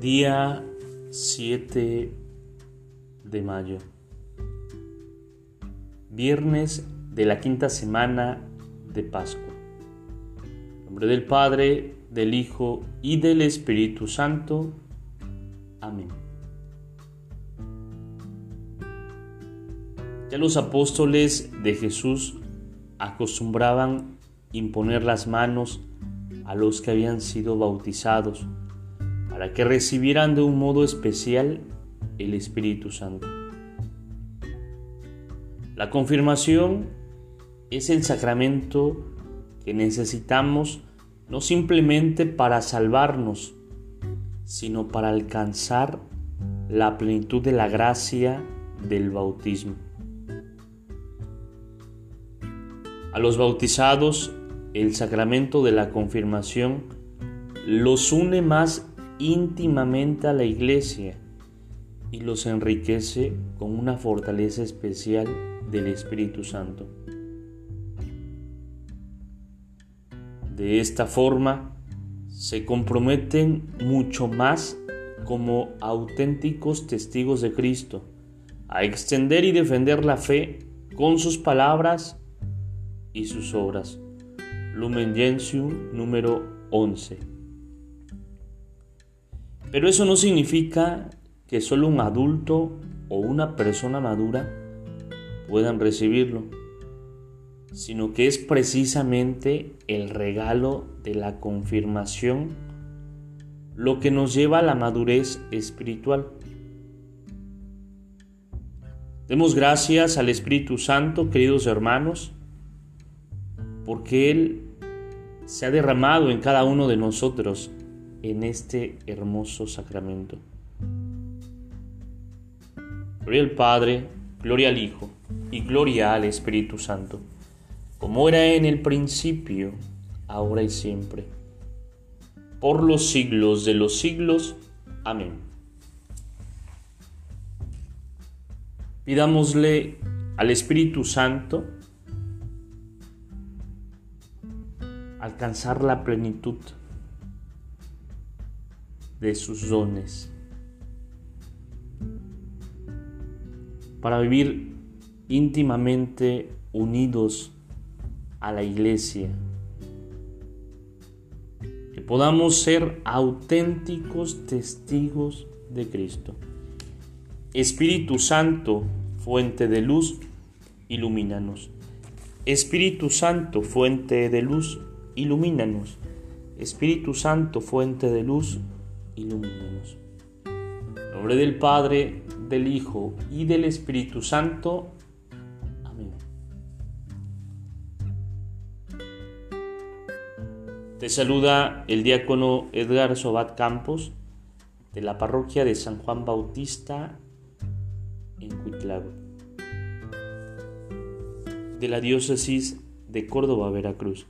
Día 7 de mayo. Viernes de la quinta semana de Pascua. En nombre del Padre, del Hijo y del Espíritu Santo. Amén. Ya los apóstoles de Jesús acostumbraban imponer las manos a los que habían sido bautizados para que recibieran de un modo especial el Espíritu Santo. La confirmación es el sacramento que necesitamos no simplemente para salvarnos, sino para alcanzar la plenitud de la gracia del bautismo. A los bautizados, el sacramento de la confirmación los une más íntimamente a la iglesia y los enriquece con una fortaleza especial del Espíritu Santo. De esta forma, se comprometen mucho más como auténticos testigos de Cristo a extender y defender la fe con sus palabras y sus obras. Lumen Gentium número 11. Pero eso no significa que solo un adulto o una persona madura puedan recibirlo, sino que es precisamente el regalo de la confirmación lo que nos lleva a la madurez espiritual. Demos gracias al Espíritu Santo, queridos hermanos, porque Él se ha derramado en cada uno de nosotros en este hermoso sacramento. Gloria al Padre, gloria al Hijo y gloria al Espíritu Santo, como era en el principio, ahora y siempre, por los siglos de los siglos. Amén. Pidámosle al Espíritu Santo alcanzar la plenitud de sus dones para vivir íntimamente unidos a la iglesia. Que podamos ser auténticos testigos de Cristo. Espíritu Santo, fuente de luz, ilumínanos. Espíritu Santo, fuente de luz, ilumínanos. Espíritu Santo, fuente de luz, ilumínanos. En nombre del Padre, del Hijo y del Espíritu Santo. Amén. Te saluda el diácono Edgar Sobat Campos de la parroquia de San Juan Bautista en Cuitlago, de la diócesis de Córdoba, Veracruz.